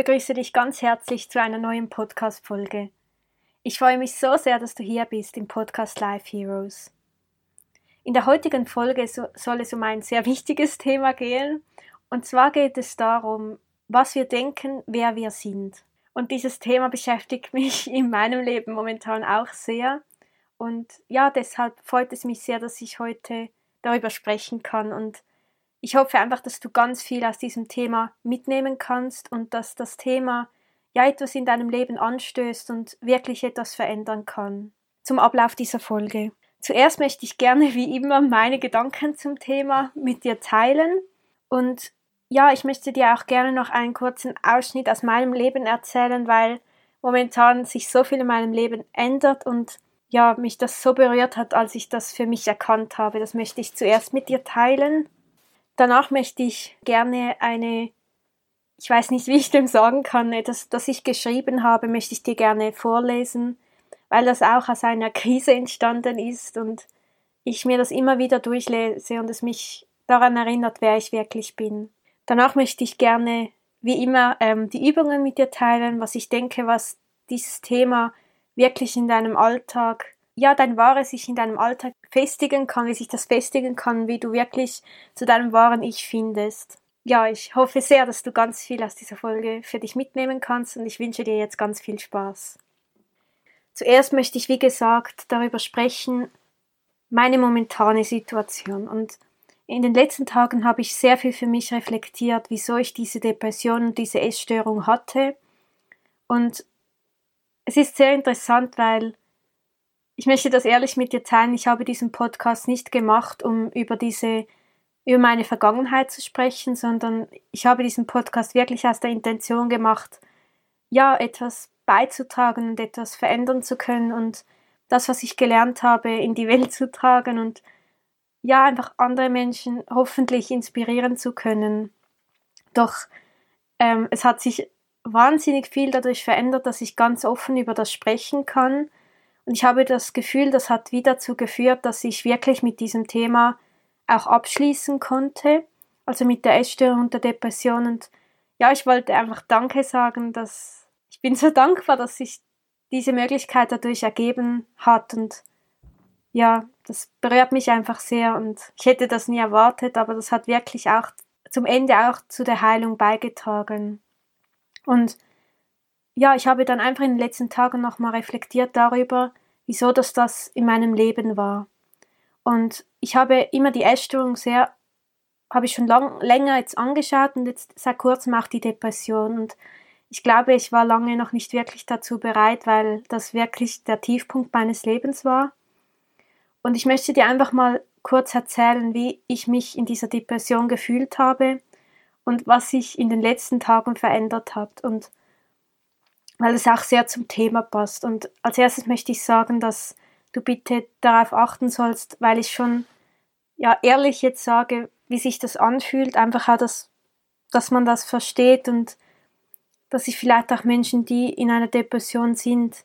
Begrüße dich ganz herzlich zu einer neuen Podcast-Folge. Ich freue mich so sehr, dass du hier bist im Podcast Life Heroes. In der heutigen Folge soll es um ein sehr wichtiges Thema gehen. Und zwar geht es darum, was wir denken, wer wir sind. Und dieses Thema beschäftigt mich in meinem Leben momentan auch sehr. Und ja, deshalb freut es mich sehr, dass ich heute darüber sprechen kann und ich hoffe einfach, dass du ganz viel aus diesem Thema mitnehmen kannst und dass das Thema ja etwas in deinem Leben anstößt und wirklich etwas verändern kann. Zum Ablauf dieser Folge. Zuerst möchte ich gerne wie immer meine Gedanken zum Thema mit dir teilen und ja, ich möchte dir auch gerne noch einen kurzen Ausschnitt aus meinem Leben erzählen, weil momentan sich so viel in meinem Leben ändert und ja, mich das so berührt hat, als ich das für mich erkannt habe. Das möchte ich zuerst mit dir teilen Danach möchte ich gerne eine, ich weiß nicht, wie ich dem sagen kann, etwas, das ich geschrieben habe, möchte ich dir gerne vorlesen, weil das auch aus einer Krise entstanden ist und ich mir das immer wieder durchlese und es mich daran erinnert, wer ich wirklich bin. Danach möchte ich gerne, wie immer, ähm, die Übungen mit dir teilen, was ich denke, was dieses Thema wirklich in deinem Alltag ja, dein Wahres sich in deinem Alltag festigen kann, wie sich das festigen kann, wie du wirklich zu deinem wahren Ich findest. Ja, ich hoffe sehr, dass du ganz viel aus dieser Folge für dich mitnehmen kannst und ich wünsche dir jetzt ganz viel Spaß. Zuerst möchte ich, wie gesagt, darüber sprechen, meine momentane Situation. Und in den letzten Tagen habe ich sehr viel für mich reflektiert, wieso ich diese Depression und diese Essstörung hatte. Und es ist sehr interessant, weil ich möchte das ehrlich mit dir teilen. Ich habe diesen Podcast nicht gemacht, um über diese, über meine Vergangenheit zu sprechen, sondern ich habe diesen Podcast wirklich aus der Intention gemacht, ja, etwas beizutragen und etwas verändern zu können und das, was ich gelernt habe, in die Welt zu tragen und ja, einfach andere Menschen hoffentlich inspirieren zu können. Doch ähm, es hat sich wahnsinnig viel dadurch verändert, dass ich ganz offen über das sprechen kann ich habe das Gefühl, das hat wieder dazu geführt, dass ich wirklich mit diesem Thema auch abschließen konnte, also mit der Essstörung und der Depression. Und ja, ich wollte einfach Danke sagen, dass ich bin so dankbar, dass sich diese Möglichkeit dadurch ergeben hat. Und ja, das berührt mich einfach sehr und ich hätte das nie erwartet, aber das hat wirklich auch zum Ende auch zu der Heilung beigetragen. Und ja, ich habe dann einfach in den letzten Tagen nochmal reflektiert darüber, wieso das das in meinem Leben war. Und ich habe immer die Essstörung sehr, habe ich schon lang, länger jetzt angeschaut und jetzt seit kurzem auch die Depression. Und ich glaube, ich war lange noch nicht wirklich dazu bereit, weil das wirklich der Tiefpunkt meines Lebens war. Und ich möchte dir einfach mal kurz erzählen, wie ich mich in dieser Depression gefühlt habe und was sich in den letzten Tagen verändert hat. Und weil es auch sehr zum Thema passt. Und als erstes möchte ich sagen, dass du bitte darauf achten sollst, weil ich schon ja ehrlich jetzt sage, wie sich das anfühlt, einfach auch, dass, dass man das versteht und dass ich vielleicht auch Menschen, die in einer Depression sind,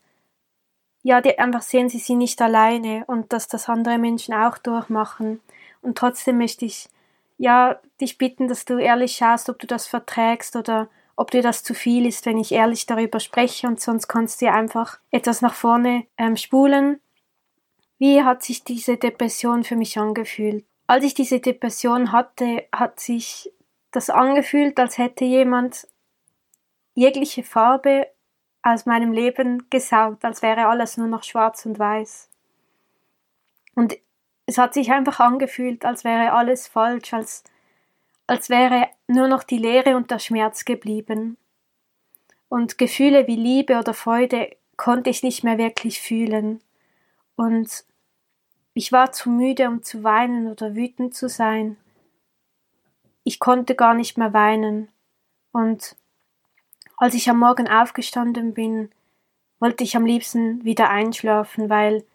ja, die einfach sehen, sie sind nicht alleine und dass das andere Menschen auch durchmachen. Und trotzdem möchte ich ja dich bitten, dass du ehrlich schaust, ob du das verträgst oder ob dir das zu viel ist, wenn ich ehrlich darüber spreche und sonst kannst du einfach etwas nach vorne ähm, spulen. Wie hat sich diese Depression für mich angefühlt? Als ich diese Depression hatte, hat sich das angefühlt, als hätte jemand jegliche Farbe aus meinem Leben gesaugt, als wäre alles nur noch schwarz und weiß. Und es hat sich einfach angefühlt, als wäre alles falsch, als als wäre nur noch die Leere und der Schmerz geblieben. Und Gefühle wie Liebe oder Freude konnte ich nicht mehr wirklich fühlen. Und ich war zu müde, um zu weinen oder wütend zu sein. Ich konnte gar nicht mehr weinen. Und Als ich am Morgen aufgestanden bin, wollte ich am liebsten wieder einschlafen, weil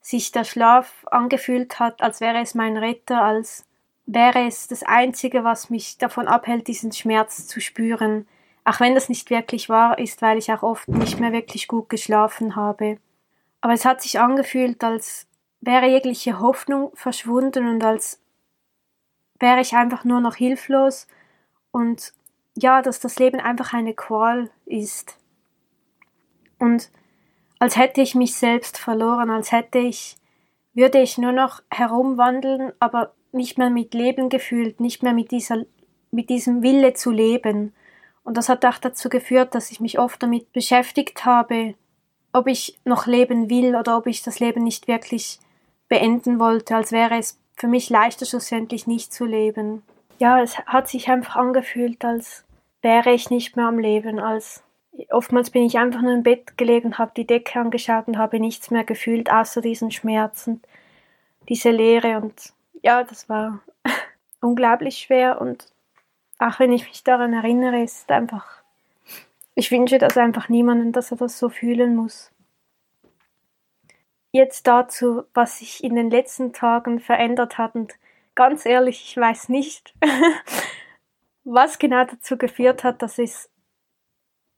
sich der Schlaf angefühlt hat, als wäre es mein Retter, als wäre es das Einzige, was mich davon abhält, diesen Schmerz zu spüren, auch wenn das nicht wirklich wahr ist, weil ich auch oft nicht mehr wirklich gut geschlafen habe. Aber es hat sich angefühlt, als wäre jegliche Hoffnung verschwunden und als wäre ich einfach nur noch hilflos und ja, dass das Leben einfach eine Qual ist. Und als hätte ich mich selbst verloren, als hätte ich, würde ich nur noch herumwandeln, aber nicht mehr mit Leben gefühlt, nicht mehr mit dieser, mit diesem Wille zu leben. Und das hat auch dazu geführt, dass ich mich oft damit beschäftigt habe, ob ich noch leben will oder ob ich das Leben nicht wirklich beenden wollte, als wäre es für mich leichter schlussendlich nicht zu leben. Ja, es hat sich einfach angefühlt, als wäre ich nicht mehr am Leben, als oftmals bin ich einfach nur im Bett gelegen, habe die Decke angeschaut und habe nichts mehr gefühlt, außer diesen Schmerzen, diese Leere und ja, das war unglaublich schwer und auch wenn ich mich daran erinnere, ist einfach, ich wünsche das einfach niemandem, dass er das so fühlen muss. Jetzt dazu, was sich in den letzten Tagen verändert hat und ganz ehrlich, ich weiß nicht, was genau dazu geführt hat, dass es,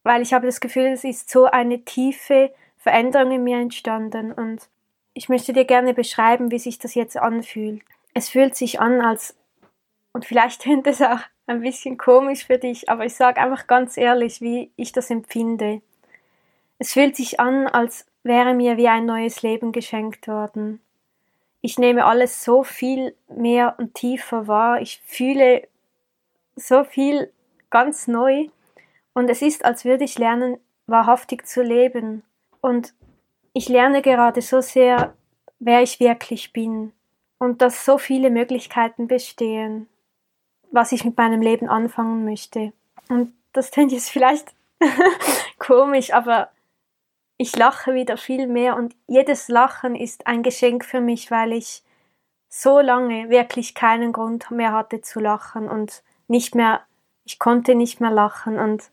weil ich habe das Gefühl, es ist so eine tiefe Veränderung in mir entstanden und ich möchte dir gerne beschreiben, wie sich das jetzt anfühlt. Es fühlt sich an, als, und vielleicht klingt es auch ein bisschen komisch für dich, aber ich sage einfach ganz ehrlich, wie ich das empfinde. Es fühlt sich an, als wäre mir wie ein neues Leben geschenkt worden. Ich nehme alles so viel mehr und tiefer wahr. Ich fühle so viel ganz neu. Und es ist, als würde ich lernen, wahrhaftig zu leben. Und ich lerne gerade so sehr, wer ich wirklich bin. Und dass so viele Möglichkeiten bestehen was ich mit meinem Leben anfangen möchte. Und das klingt jetzt vielleicht komisch, aber ich lache wieder viel mehr und jedes Lachen ist ein Geschenk für mich, weil ich so lange wirklich keinen Grund mehr hatte zu lachen und nicht mehr, ich konnte nicht mehr lachen und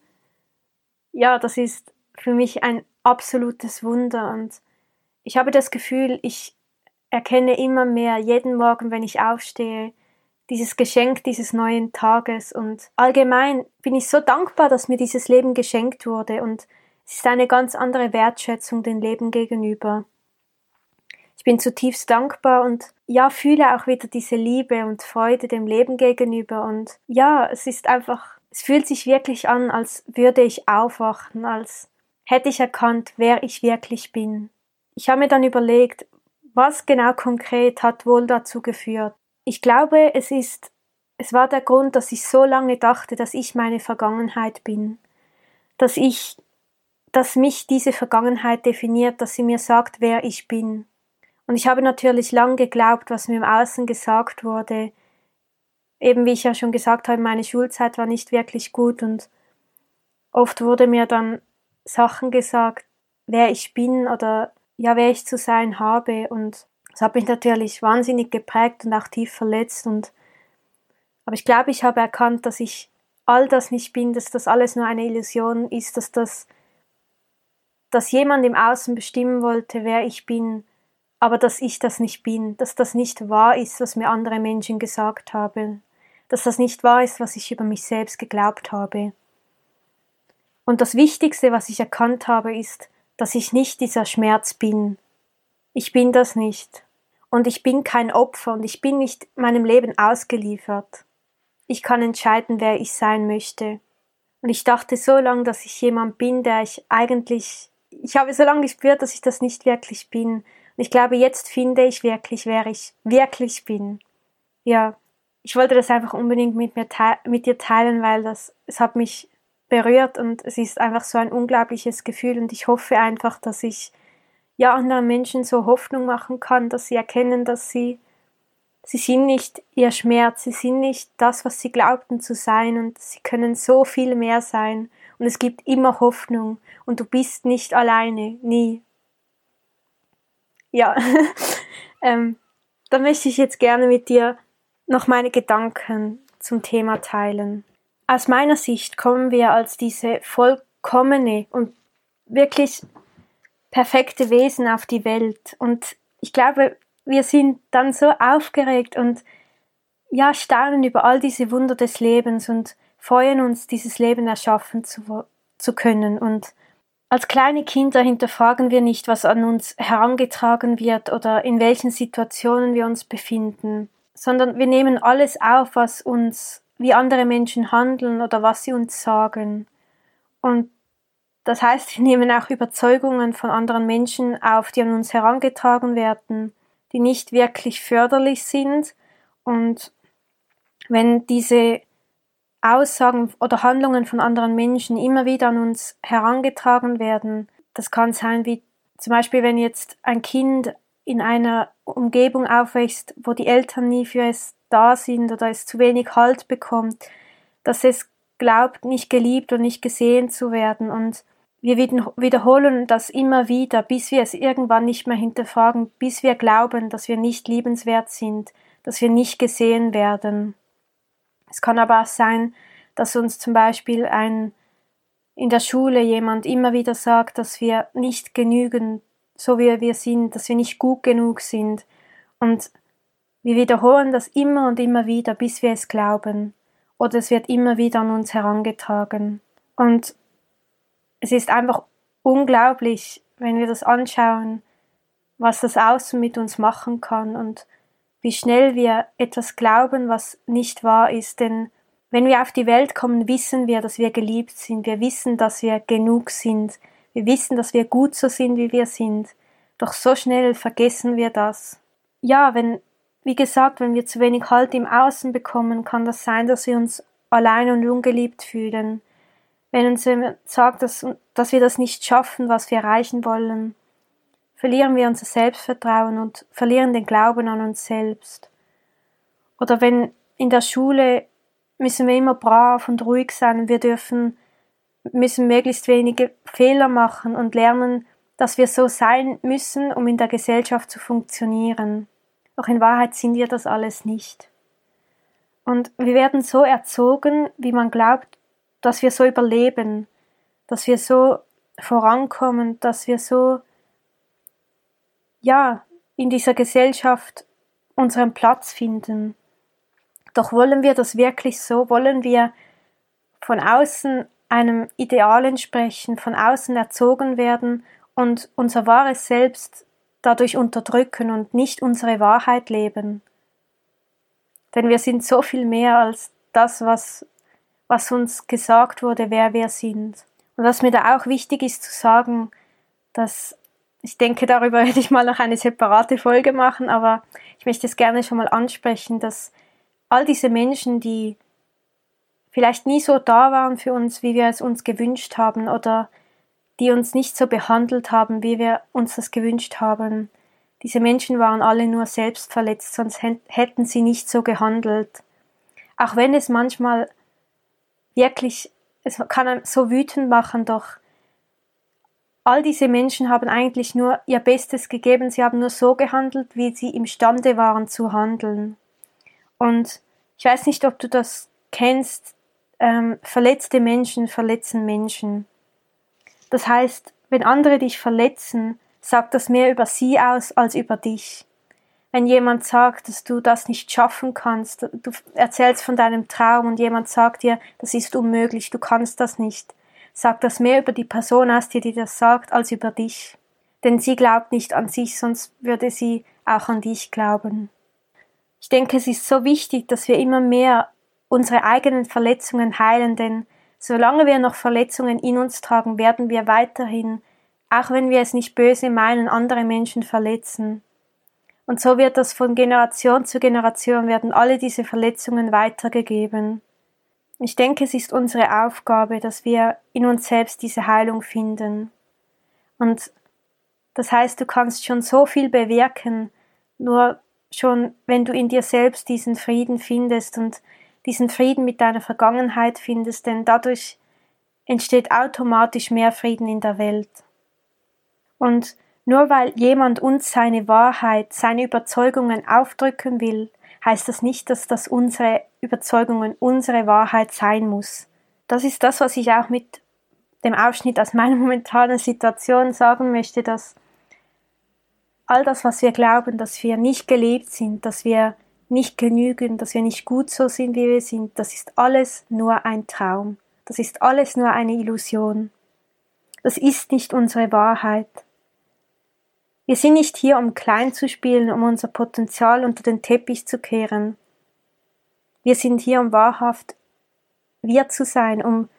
ja, das ist für mich ein absolutes Wunder und ich habe das Gefühl, ich erkenne immer mehr jeden Morgen, wenn ich aufstehe, dieses Geschenk dieses neuen Tages. Und allgemein bin ich so dankbar, dass mir dieses Leben geschenkt wurde und es ist eine ganz andere Wertschätzung dem Leben gegenüber. Ich bin zutiefst dankbar und ja, fühle auch wieder diese Liebe und Freude dem Leben gegenüber und ja, es ist einfach, es fühlt sich wirklich an, als würde ich aufwachen, als hätte ich erkannt, wer ich wirklich bin. Ich habe mir dann überlegt, was genau konkret hat wohl dazu geführt, ich glaube, es ist, es war der Grund, dass ich so lange dachte, dass ich meine Vergangenheit bin, dass ich, dass mich diese Vergangenheit definiert, dass sie mir sagt, wer ich bin. Und ich habe natürlich lang geglaubt, was mir im Außen gesagt wurde. Eben wie ich ja schon gesagt habe, meine Schulzeit war nicht wirklich gut und oft wurde mir dann Sachen gesagt, wer ich bin oder ja, wer ich zu sein habe und das hat mich natürlich wahnsinnig geprägt und auch tief verletzt und aber ich glaube, ich habe erkannt, dass ich all das nicht bin, dass das alles nur eine Illusion ist, dass das dass jemand im Außen bestimmen wollte, wer ich bin, aber dass ich das nicht bin, dass das nicht wahr ist, was mir andere Menschen gesagt haben, dass das nicht wahr ist, was ich über mich selbst geglaubt habe. Und das Wichtigste, was ich erkannt habe, ist, dass ich nicht dieser Schmerz bin, ich bin das nicht. Und ich bin kein Opfer und ich bin nicht meinem Leben ausgeliefert. Ich kann entscheiden, wer ich sein möchte. Und ich dachte so lange, dass ich jemand bin, der ich eigentlich, ich habe so lange gespürt, dass ich das nicht wirklich bin. Und ich glaube, jetzt finde ich wirklich, wer ich wirklich bin. Ja, ich wollte das einfach unbedingt mit mir mit dir teilen, weil das, es hat mich berührt und es ist einfach so ein unglaubliches Gefühl und ich hoffe einfach, dass ich ja anderen Menschen so Hoffnung machen kann, dass sie erkennen, dass sie sie sind nicht ihr Schmerz, sie sind nicht das, was sie glaubten zu sein und sie können so viel mehr sein und es gibt immer Hoffnung und du bist nicht alleine, nie. Ja, ähm, da möchte ich jetzt gerne mit dir noch meine Gedanken zum Thema teilen. Aus meiner Sicht kommen wir als diese vollkommene und wirklich perfekte Wesen auf die Welt. Und ich glaube, wir sind dann so aufgeregt und ja, staunen über all diese Wunder des Lebens und freuen uns, dieses Leben erschaffen zu, zu können. Und als kleine Kinder hinterfragen wir nicht, was an uns herangetragen wird oder in welchen Situationen wir uns befinden, sondern wir nehmen alles auf, was uns, wie andere Menschen handeln oder was sie uns sagen. Und das heißt, wir nehmen auch Überzeugungen von anderen Menschen auf, die an uns herangetragen werden, die nicht wirklich förderlich sind. Und wenn diese Aussagen oder Handlungen von anderen Menschen immer wieder an uns herangetragen werden, das kann sein wie zum Beispiel, wenn jetzt ein Kind in einer Umgebung aufwächst, wo die Eltern nie für es da sind oder es zu wenig Halt bekommt, dass es glaubt, nicht geliebt und nicht gesehen zu werden und wir wiederholen das immer wieder, bis wir es irgendwann nicht mehr hinterfragen, bis wir glauben, dass wir nicht liebenswert sind, dass wir nicht gesehen werden. Es kann aber auch sein, dass uns zum Beispiel ein in der Schule jemand immer wieder sagt, dass wir nicht genügen, so wie wir sind, dass wir nicht gut genug sind. Und wir wiederholen das immer und immer wieder, bis wir es glauben. Oder es wird immer wieder an uns herangetragen. Und es ist einfach unglaublich, wenn wir das anschauen, was das Außen mit uns machen kann und wie schnell wir etwas glauben, was nicht wahr ist. Denn wenn wir auf die Welt kommen, wissen wir, dass wir geliebt sind. Wir wissen, dass wir genug sind. Wir wissen, dass wir gut so sind, wie wir sind. Doch so schnell vergessen wir das. Ja, wenn, wie gesagt, wenn wir zu wenig Halt im Außen bekommen, kann das sein, dass wir uns allein und ungeliebt fühlen wenn uns jemand sagt, dass, dass wir das nicht schaffen, was wir erreichen wollen, verlieren wir unser Selbstvertrauen und verlieren den Glauben an uns selbst. Oder wenn in der Schule müssen wir immer brav und ruhig sein, wir dürfen, müssen möglichst wenige Fehler machen und lernen, dass wir so sein müssen, um in der Gesellschaft zu funktionieren. Doch in Wahrheit sind wir das alles nicht. Und wir werden so erzogen, wie man glaubt, dass wir so überleben, dass wir so vorankommen, dass wir so, ja, in dieser Gesellschaft unseren Platz finden. Doch wollen wir das wirklich so? Wollen wir von außen einem Ideal entsprechen, von außen erzogen werden und unser wahres Selbst dadurch unterdrücken und nicht unsere Wahrheit leben? Denn wir sind so viel mehr als das, was was uns gesagt wurde, wer wir sind. Und was mir da auch wichtig ist zu sagen, dass ich denke, darüber werde ich mal noch eine separate Folge machen, aber ich möchte es gerne schon mal ansprechen, dass all diese Menschen, die vielleicht nie so da waren für uns, wie wir es uns gewünscht haben, oder die uns nicht so behandelt haben, wie wir uns das gewünscht haben, diese Menschen waren alle nur selbst verletzt, sonst hätten sie nicht so gehandelt. Auch wenn es manchmal wirklich, es kann einem so wütend machen, doch all diese Menschen haben eigentlich nur ihr Bestes gegeben, sie haben nur so gehandelt, wie sie imstande waren zu handeln. Und ich weiß nicht, ob du das kennst, ähm, verletzte Menschen verletzen Menschen. Das heißt, wenn andere dich verletzen, sagt das mehr über sie aus als über dich wenn jemand sagt, dass du das nicht schaffen kannst, du erzählst von deinem Traum und jemand sagt dir, das ist unmöglich, du kannst das nicht, sagt das mehr über die Person aus, die dir das sagt, als über dich. Denn sie glaubt nicht an sich, sonst würde sie auch an dich glauben. Ich denke, es ist so wichtig, dass wir immer mehr unsere eigenen Verletzungen heilen, denn solange wir noch Verletzungen in uns tragen, werden wir weiterhin, auch wenn wir es nicht böse meinen, andere Menschen verletzen. Und so wird das von Generation zu Generation werden alle diese Verletzungen weitergegeben. Ich denke, es ist unsere Aufgabe, dass wir in uns selbst diese Heilung finden. Und das heißt, du kannst schon so viel bewirken, nur schon wenn du in dir selbst diesen Frieden findest und diesen Frieden mit deiner Vergangenheit findest, denn dadurch entsteht automatisch mehr Frieden in der Welt. Und nur weil jemand uns seine Wahrheit, seine Überzeugungen aufdrücken will, heißt das nicht, dass das unsere Überzeugungen unsere Wahrheit sein muss. Das ist das, was ich auch mit dem Ausschnitt aus meiner momentanen Situation sagen möchte, dass all das, was wir glauben, dass wir nicht gelebt sind, dass wir nicht genügen, dass wir nicht gut so sind, wie wir sind, das ist alles nur ein Traum. Das ist alles nur eine Illusion. Das ist nicht unsere Wahrheit. Wir sind nicht hier, um klein zu spielen, um unser Potenzial unter den Teppich zu kehren. Wir sind hier, um wahrhaft wir zu sein, um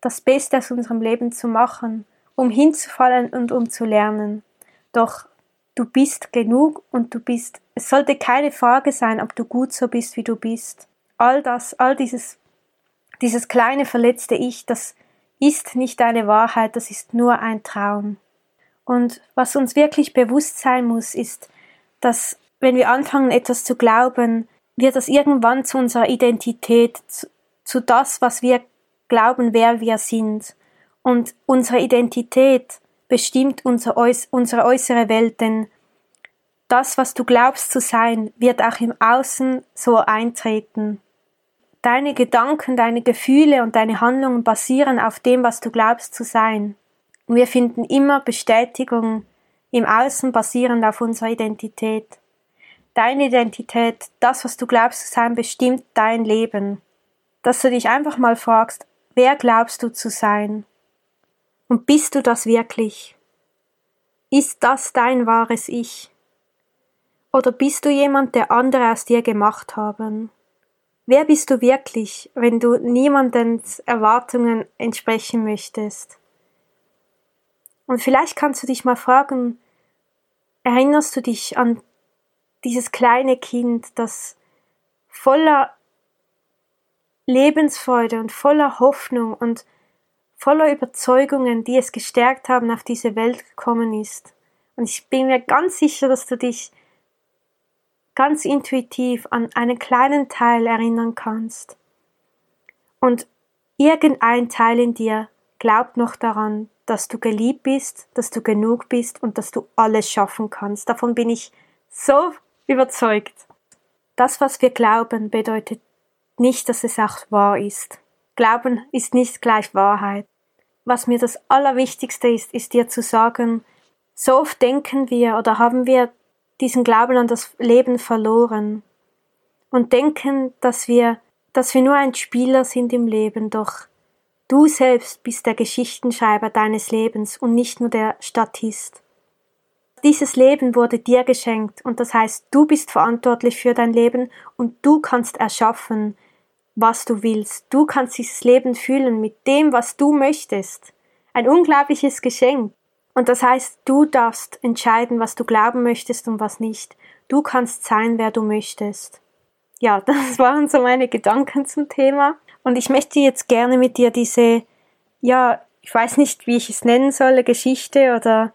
das Beste aus unserem Leben zu machen, um hinzufallen und um zu lernen. Doch du bist genug und du bist, es sollte keine Frage sein, ob du gut so bist, wie du bist. All das, all dieses, dieses kleine verletzte Ich, das ist nicht deine Wahrheit, das ist nur ein Traum. Und was uns wirklich bewusst sein muss, ist, dass wenn wir anfangen, etwas zu glauben, wird das irgendwann zu unserer Identität, zu, zu das, was wir glauben, wer wir sind. Und unsere Identität bestimmt unser, unsere äußere Welt, denn das, was du glaubst zu sein, wird auch im Außen so eintreten. Deine Gedanken, deine Gefühle und deine Handlungen basieren auf dem, was du glaubst zu sein. Und wir finden immer Bestätigung im Außen basierend auf unserer Identität. Deine Identität, das, was du glaubst zu sein, bestimmt dein Leben. Dass du dich einfach mal fragst, wer glaubst du zu sein? Und bist du das wirklich? Ist das dein wahres Ich? Oder bist du jemand, der andere aus dir gemacht haben? Wer bist du wirklich, wenn du niemandens Erwartungen entsprechen möchtest? Und vielleicht kannst du dich mal fragen, erinnerst du dich an dieses kleine Kind, das voller Lebensfreude und voller Hoffnung und voller Überzeugungen, die es gestärkt haben, auf diese Welt gekommen ist. Und ich bin mir ganz sicher, dass du dich ganz intuitiv an einen kleinen Teil erinnern kannst. Und irgendein Teil in dir glaubt noch daran, dass du geliebt bist, dass du genug bist und dass du alles schaffen kannst. Davon bin ich so überzeugt. Das, was wir glauben, bedeutet nicht, dass es auch wahr ist. Glauben ist nicht gleich Wahrheit. Was mir das Allerwichtigste ist, ist dir zu sagen, so oft denken wir oder haben wir diesen Glauben an das Leben verloren und denken, dass wir, dass wir nur ein Spieler sind im Leben, doch du selbst bist der Geschichtenschreiber deines Lebens und nicht nur der Statist. Dieses Leben wurde dir geschenkt und das heißt, du bist verantwortlich für dein Leben und du kannst erschaffen, was du willst. Du kannst dieses Leben fühlen mit dem, was du möchtest. Ein unglaubliches Geschenk. Und das heißt, du darfst entscheiden, was du glauben möchtest und was nicht. Du kannst sein, wer du möchtest. Ja, das waren so meine Gedanken zum Thema. Und ich möchte jetzt gerne mit dir diese, ja, ich weiß nicht, wie ich es nennen soll, Geschichte oder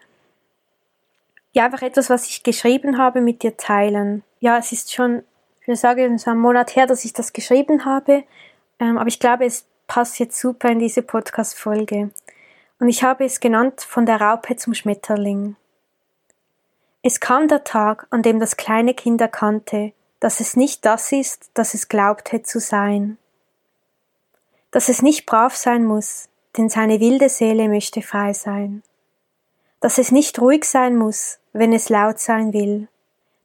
ja, einfach etwas, was ich geschrieben habe, mit dir teilen. Ja, es ist schon, ich würde sagen, so ein Monat her, dass ich das geschrieben habe. Ähm, aber ich glaube, es passt jetzt super in diese Podcast-Folge und ich habe es genannt von der Raupe zum Schmetterling. Es kam der Tag, an dem das kleine Kind erkannte, dass es nicht das ist, das es glaubte zu sein. Dass es nicht brav sein muss, denn seine wilde Seele möchte frei sein. Dass es nicht ruhig sein muss, wenn es laut sein will.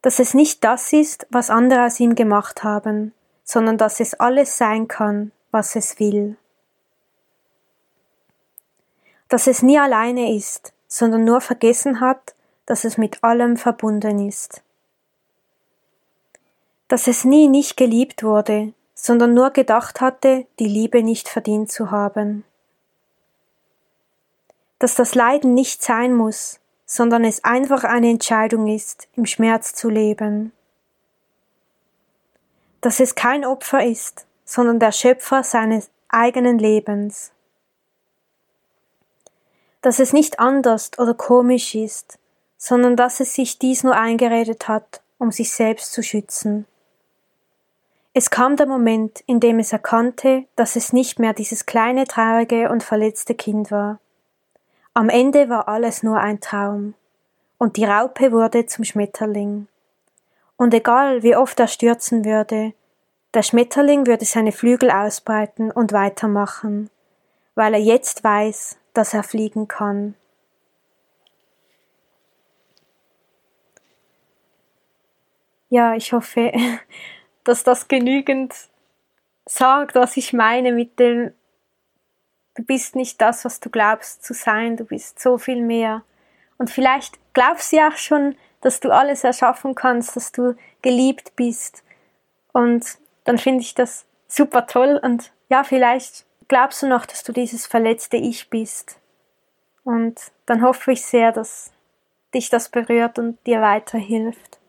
Dass es nicht das ist, was andere aus ihm gemacht haben, sondern dass es alles sein kann, was es will dass es nie alleine ist, sondern nur vergessen hat, dass es mit allem verbunden ist. Dass es nie nicht geliebt wurde, sondern nur gedacht hatte, die Liebe nicht verdient zu haben. Dass das Leiden nicht sein muss, sondern es einfach eine Entscheidung ist, im Schmerz zu leben. Dass es kein Opfer ist, sondern der Schöpfer seines eigenen Lebens dass es nicht anders oder komisch ist, sondern dass es sich dies nur eingeredet hat, um sich selbst zu schützen. Es kam der Moment, in dem es erkannte, dass es nicht mehr dieses kleine, traurige und verletzte Kind war. Am Ende war alles nur ein Traum, und die Raupe wurde zum Schmetterling. Und egal wie oft er stürzen würde, der Schmetterling würde seine Flügel ausbreiten und weitermachen, weil er jetzt weiß, dass er fliegen kann. Ja, ich hoffe, dass das genügend sagt, was ich meine mit dem, du bist nicht das, was du glaubst zu sein, du bist so viel mehr. Und vielleicht glaubst du ja auch schon, dass du alles erschaffen kannst, dass du geliebt bist. Und dann finde ich das super toll. Und ja, vielleicht glaubst du noch, dass du dieses verletzte Ich bist. Und dann hoffe ich sehr, dass dich das berührt und dir weiterhilft.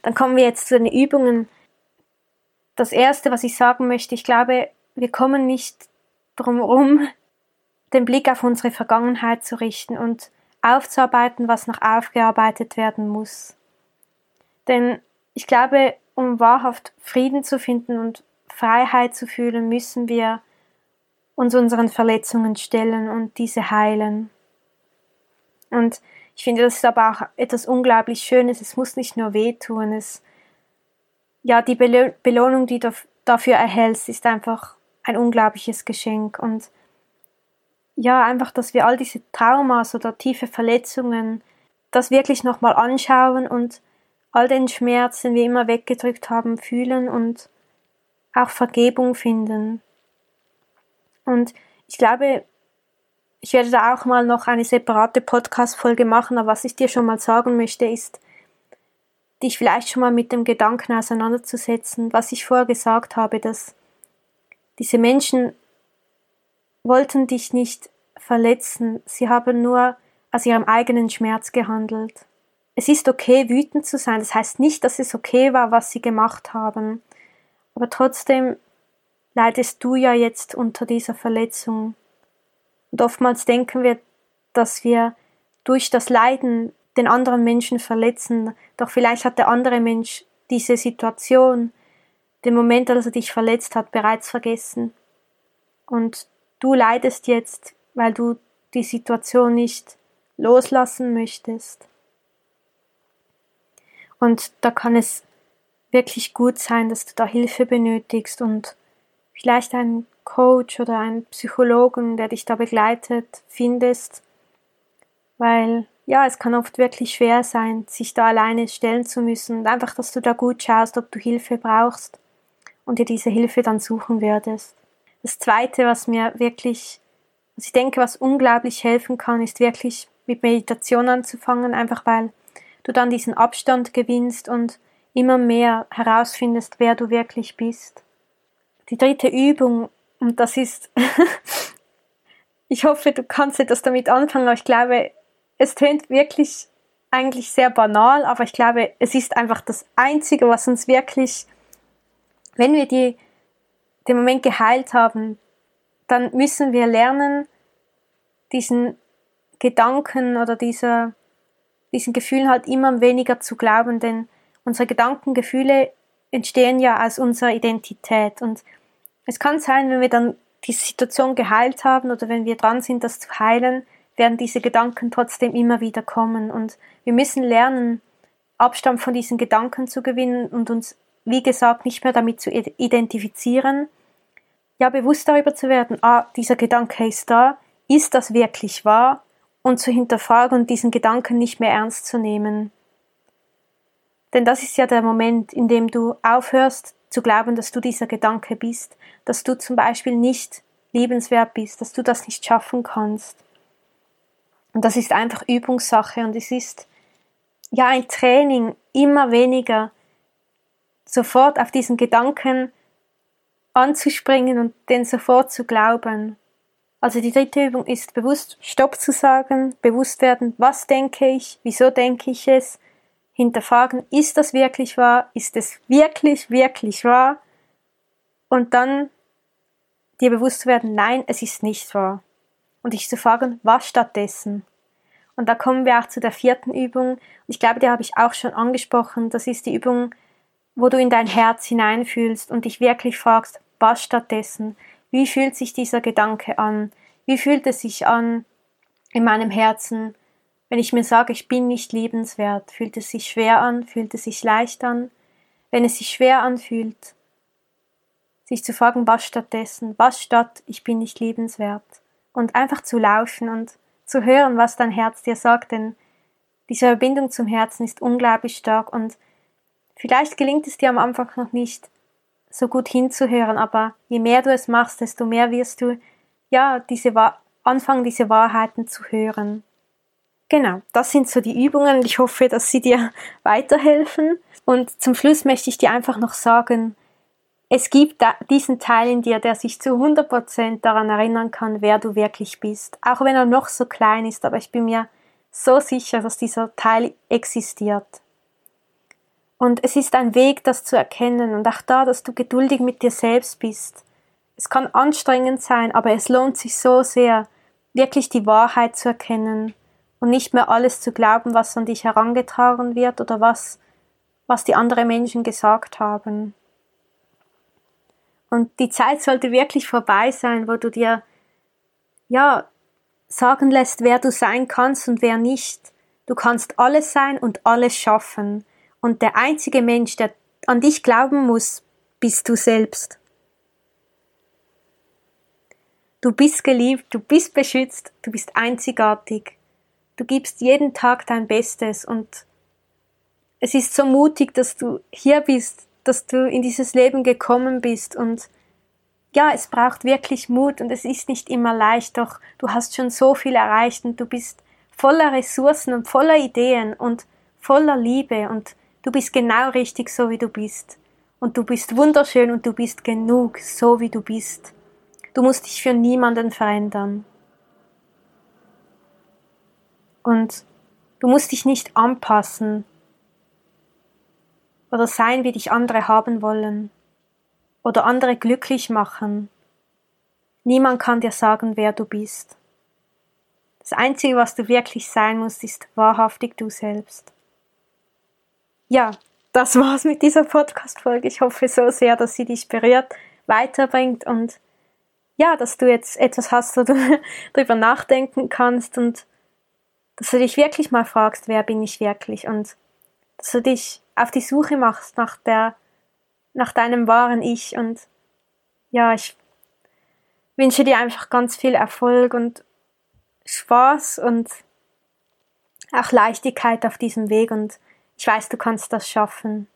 Dann kommen wir jetzt zu den Übungen. Das erste, was ich sagen möchte, ich glaube, wir kommen nicht drum herum, den Blick auf unsere Vergangenheit zu richten und aufzuarbeiten, was noch aufgearbeitet werden muss. Denn ich glaube, um wahrhaft Frieden zu finden und Freiheit zu fühlen, müssen wir uns unseren Verletzungen stellen und diese heilen. Und ich finde, das ist aber auch etwas unglaublich Schönes. Es muss nicht nur wehtun. Es, ja, die Belohnung, die du dafür erhältst, ist einfach ein unglaubliches Geschenk. Und ja, einfach, dass wir all diese Traumas oder tiefe Verletzungen, das wirklich nochmal anschauen und all den Schmerz, den wir immer weggedrückt haben, fühlen und auch Vergebung finden. Und ich glaube, ich werde da auch mal noch eine separate Podcast-Folge machen, aber was ich dir schon mal sagen möchte, ist, dich vielleicht schon mal mit dem Gedanken auseinanderzusetzen, was ich vorher gesagt habe, dass diese Menschen wollten dich nicht verletzen, sie haben nur aus ihrem eigenen Schmerz gehandelt. Es ist okay, wütend zu sein, das heißt nicht, dass es okay war, was sie gemacht haben, aber trotzdem leidest du ja jetzt unter dieser Verletzung. Und oftmals denken wir, dass wir durch das Leiden den anderen Menschen verletzen, doch vielleicht hat der andere Mensch diese Situation, den Moment, als er dich verletzt hat, bereits vergessen. Und du leidest jetzt, weil du die Situation nicht loslassen möchtest. Und da kann es wirklich gut sein, dass du da Hilfe benötigst und vielleicht einen Coach oder einen Psychologen, der dich da begleitet, findest, weil ja, es kann oft wirklich schwer sein, sich da alleine stellen zu müssen und einfach, dass du da gut schaust, ob du Hilfe brauchst und dir diese Hilfe dann suchen würdest. Das zweite, was mir wirklich, was ich denke, was unglaublich helfen kann, ist wirklich mit Meditation anzufangen, einfach weil du dann diesen Abstand gewinnst und immer mehr herausfindest, wer du wirklich bist. Die dritte Übung und das ist, ich hoffe, du kannst etwas damit anfangen, aber ich glaube, es tönt wirklich eigentlich sehr banal, aber ich glaube, es ist einfach das Einzige, was uns wirklich, wenn wir die, den Moment geheilt haben, dann müssen wir lernen, diesen Gedanken oder dieser, diesen Gefühlen halt immer weniger zu glauben, denn unsere Gedanken, Gefühle entstehen ja aus unserer Identität und es kann sein, wenn wir dann die Situation geheilt haben oder wenn wir dran sind, das zu heilen, werden diese Gedanken trotzdem immer wieder kommen. Und wir müssen lernen, Abstand von diesen Gedanken zu gewinnen und uns, wie gesagt, nicht mehr damit zu identifizieren. Ja, bewusst darüber zu werden, ah, dieser Gedanke ist da, ist das wirklich wahr? Und zu hinterfragen und diesen Gedanken nicht mehr ernst zu nehmen. Denn das ist ja der Moment, in dem du aufhörst, zu glauben, dass du dieser Gedanke bist, dass du zum Beispiel nicht liebenswert bist, dass du das nicht schaffen kannst. Und das ist einfach Übungssache und es ist ja ein Training, immer weniger sofort auf diesen Gedanken anzuspringen und den sofort zu glauben. Also die dritte Übung ist bewusst Stopp zu sagen, bewusst werden, was denke ich, wieso denke ich es, hinterfragen, ist das wirklich wahr? Ist es wirklich, wirklich wahr? Und dann dir bewusst zu werden, nein, es ist nicht wahr. Und dich zu fragen, was stattdessen? Und da kommen wir auch zu der vierten Übung. Ich glaube, die habe ich auch schon angesprochen. Das ist die Übung, wo du in dein Herz hineinfühlst und dich wirklich fragst, was stattdessen? Wie fühlt sich dieser Gedanke an? Wie fühlt es sich an in meinem Herzen? Wenn ich mir sage, ich bin nicht liebenswert, fühlt es sich schwer an, fühlt es sich leicht an? Wenn es sich schwer anfühlt, sich zu fragen, was stattdessen, was statt ich bin nicht liebenswert und einfach zu lauschen und zu hören, was dein Herz dir sagt, denn diese Verbindung zum Herzen ist unglaublich stark und vielleicht gelingt es dir am Anfang noch nicht so gut hinzuhören, aber je mehr du es machst, desto mehr wirst du ja diese anfangen, diese Wahrheiten zu hören. Genau, das sind so die Übungen. Ich hoffe, dass sie dir weiterhelfen. Und zum Schluss möchte ich dir einfach noch sagen, es gibt diesen Teil in dir, der sich zu 100% daran erinnern kann, wer du wirklich bist. Auch wenn er noch so klein ist, aber ich bin mir so sicher, dass dieser Teil existiert. Und es ist ein Weg, das zu erkennen und auch da, dass du geduldig mit dir selbst bist. Es kann anstrengend sein, aber es lohnt sich so sehr, wirklich die Wahrheit zu erkennen und nicht mehr alles zu glauben, was an dich herangetragen wird oder was, was die anderen Menschen gesagt haben. Und die Zeit sollte wirklich vorbei sein, wo du dir, ja, sagen lässt, wer du sein kannst und wer nicht. Du kannst alles sein und alles schaffen. Und der einzige Mensch, der an dich glauben muss, bist du selbst. Du bist geliebt, du bist beschützt, du bist einzigartig. Du gibst jeden Tag dein Bestes und es ist so mutig, dass du hier bist, dass du in dieses Leben gekommen bist und ja, es braucht wirklich Mut und es ist nicht immer leicht, doch du hast schon so viel erreicht und du bist voller Ressourcen und voller Ideen und voller Liebe und du bist genau richtig so, wie du bist. Und du bist wunderschön und du bist genug, so wie du bist. Du musst dich für niemanden verändern. Und du musst dich nicht anpassen oder sein, wie dich andere haben wollen oder andere glücklich machen. Niemand kann dir sagen, wer du bist. Das Einzige, was du wirklich sein musst, ist wahrhaftig du selbst. Ja, das war's mit dieser Podcast-Folge. Ich hoffe so sehr, dass sie dich berührt, weiterbringt und ja, dass du jetzt etwas hast, wo du darüber nachdenken kannst und dass du dich wirklich mal fragst, wer bin ich wirklich? Und dass du dich auf die Suche machst nach der, nach deinem wahren Ich. Und ja, ich wünsche dir einfach ganz viel Erfolg und Spaß und auch Leichtigkeit auf diesem Weg. Und ich weiß, du kannst das schaffen.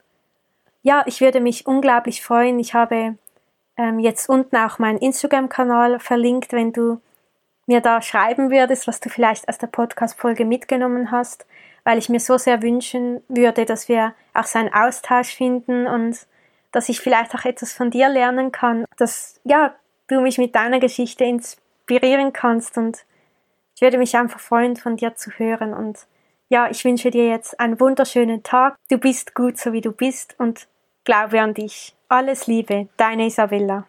Ja, ich würde mich unglaublich freuen. Ich habe ähm, jetzt unten auch meinen Instagram-Kanal verlinkt, wenn du mir da schreiben würdest, was du vielleicht aus der Podcast-Folge mitgenommen hast, weil ich mir so sehr wünschen würde, dass wir auch so einen Austausch finden und dass ich vielleicht auch etwas von dir lernen kann, dass, ja, du mich mit deiner Geschichte inspirieren kannst und ich würde mich einfach freuen, von dir zu hören und ja, ich wünsche dir jetzt einen wunderschönen Tag. Du bist gut, so wie du bist und glaube an dich. Alles Liebe, deine Isabella.